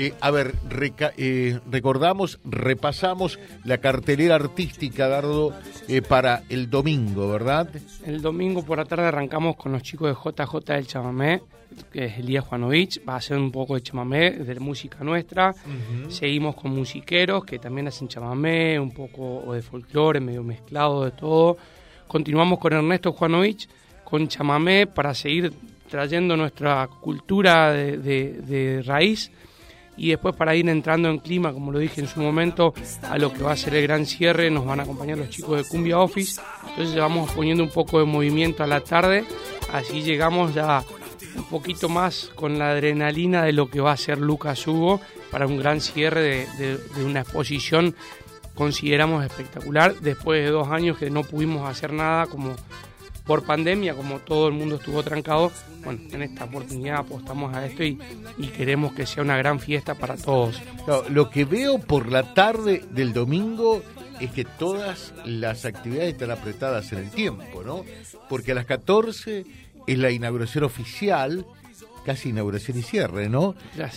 Eh, a ver, eh, recordamos, repasamos la cartelera artística, Dardo, eh, para el domingo, ¿verdad? El domingo por la tarde arrancamos con los chicos de JJ del Chamamé, que es Elías Juanovich, va a hacer un poco de chamamé, de música nuestra. Seguimos con musiqueros, que también hacen chamamé, un poco de folclore, medio mezclado de todo. Continuamos con Ernesto Juanovich, con chamamé, para seguir trayendo nuestra cultura de raíz y después para ir entrando en clima, como lo dije en su momento, a lo que va a ser el gran cierre, nos van a acompañar los chicos de Cumbia Office, entonces vamos poniendo un poco de movimiento a la tarde, así llegamos ya un poquito más con la adrenalina de lo que va a ser Lucas Hugo para un gran cierre de, de una exposición consideramos espectacular después de dos años que no pudimos hacer nada como por pandemia, como todo el mundo estuvo trancado, bueno, en esta oportunidad apostamos a esto y, queremos que sea una gran fiesta para todos. lo que veo por la tarde del domingo es que todas las actividades están apretadas en el tiempo, ¿no? Porque a las 14 es la inauguración oficial, casi inauguración y cierre, ¿no?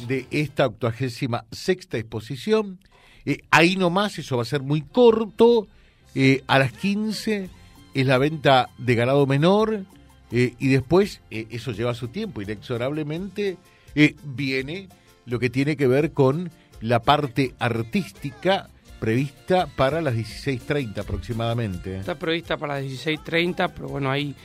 De esta octuagésima sexta exposición. Eh, ahí nomás, eso va a ser muy corto. Eh, a las 15 es la venta de ganado menor eh, y después, eh, eso lleva su tiempo, inexorablemente eh, viene lo que tiene que ver con la parte artística prevista para las 16.30 aproximadamente. Está prevista para las 16.30, pero bueno, ahí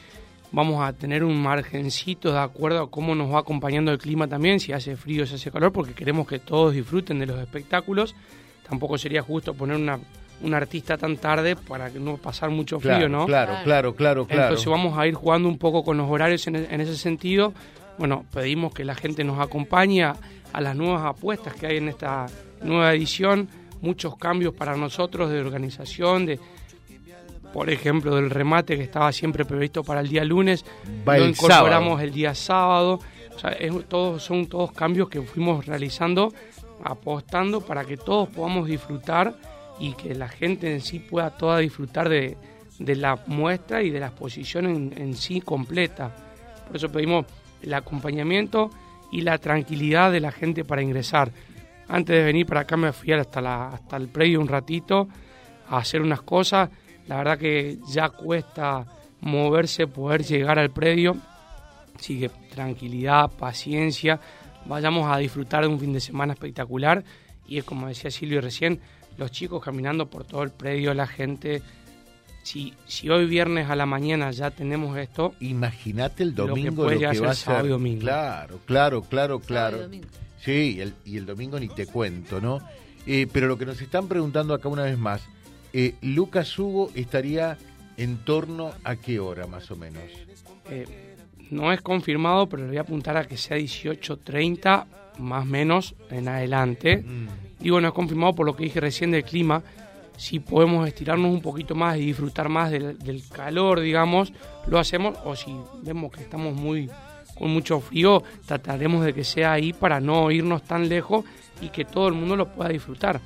vamos a tener un margencito de acuerdo a cómo nos va acompañando el clima también, si hace frío, si hace calor, porque queremos que todos disfruten de los espectáculos. Tampoco sería justo poner una un artista tan tarde para que no pasar mucho frío, ¿no? Claro, claro, claro, claro. Entonces vamos a ir jugando un poco con los horarios en, ese sentido. Bueno, pedimos que la gente nos acompañe a, las nuevas apuestas que hay en esta nueva edición, muchos cambios para nosotros de organización, de por ejemplo del remate que estaba siempre previsto para el día lunes, lo incorporamos el día sábado. O sea, todos, son todos cambios que fuimos realizando, apostando para que todos podamos disfrutar y que la gente en sí pueda toda disfrutar de, la muestra y de la exposición en, sí completa. Por eso pedimos el acompañamiento y la tranquilidad de la gente para ingresar. Antes de venir para acá me fui hasta, la, hasta el predio un ratito a hacer unas cosas. La verdad que ya cuesta moverse, poder llegar al predio. Así que tranquilidad, paciencia. Vayamos a disfrutar de un fin de semana espectacular. Y es como decía Silvio recién, los chicos caminando por todo el predio, la gente. Si, si hoy viernes a la mañana ya tenemos esto, imagínate el domingo lo que, va a ser. Domingo. Claro, claro, claro, claro. Sí, y el, domingo ni te cuento, ¿no? Eh, pero lo que nos están preguntando acá una vez más, eh, Lucas Hugo estaría en torno a qué hora más o menos? Eh, no es confirmado, pero le voy a apuntar a que sea 18.30 más o menos en adelante. Mm. Digo, no es confirmado por lo que dije recién del clima. Si podemos estirarnos un poquito más y disfrutar más del, calor, digamos, lo hacemos. O si vemos que estamos muy con mucho frío, trataremos de que sea ahí para no irnos tan lejos y que todo el mundo lo pueda disfrutar.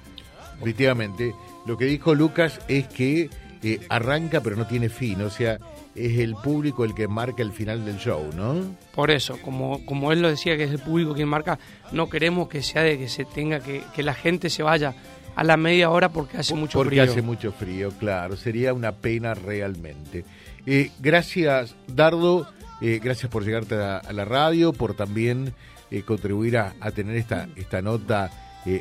Efectivamente, lo que dijo Lucas es que eh, arranca pero no tiene fin, o sea, es el público el que marca el final del show, ¿no? Por eso, como, como él lo decía, que es el público quien marca, no queremos que sea de que se tenga que, que la gente se vaya a la media hora porque hace mucho frío. Porque hace mucho frío, claro, sería una pena realmente. Eh, gracias, Dardo, eh, gracias por llegarte a, la radio, por también contribuir a, a, tener esta, esta nota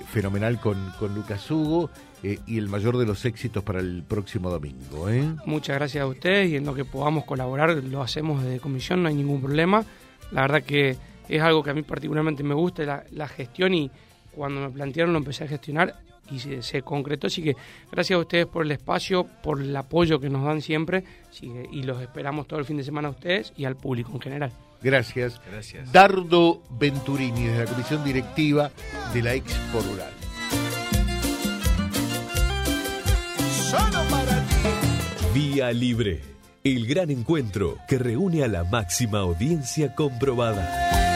fenomenal con, con Lucas Hugo. Eh, y el mayor de los éxitos para el próximo domingo. ¿eh? Muchas gracias a ustedes y en lo que podamos colaborar lo hacemos desde comisión, no hay ningún problema. La verdad que es algo que a mí particularmente me gusta, la, gestión y cuando me plantearon lo empecé a gestionar y se, concretó. Así que gracias a ustedes por el espacio, por el apoyo que nos dan siempre y los esperamos todo el fin de semana a ustedes y al público en general. Gracias. Gracias. Dardo Venturini, desde la comisión directiva de la Expo Rural. Vía Libre, el gran encuentro que reúne a la máxima audiencia comprobada.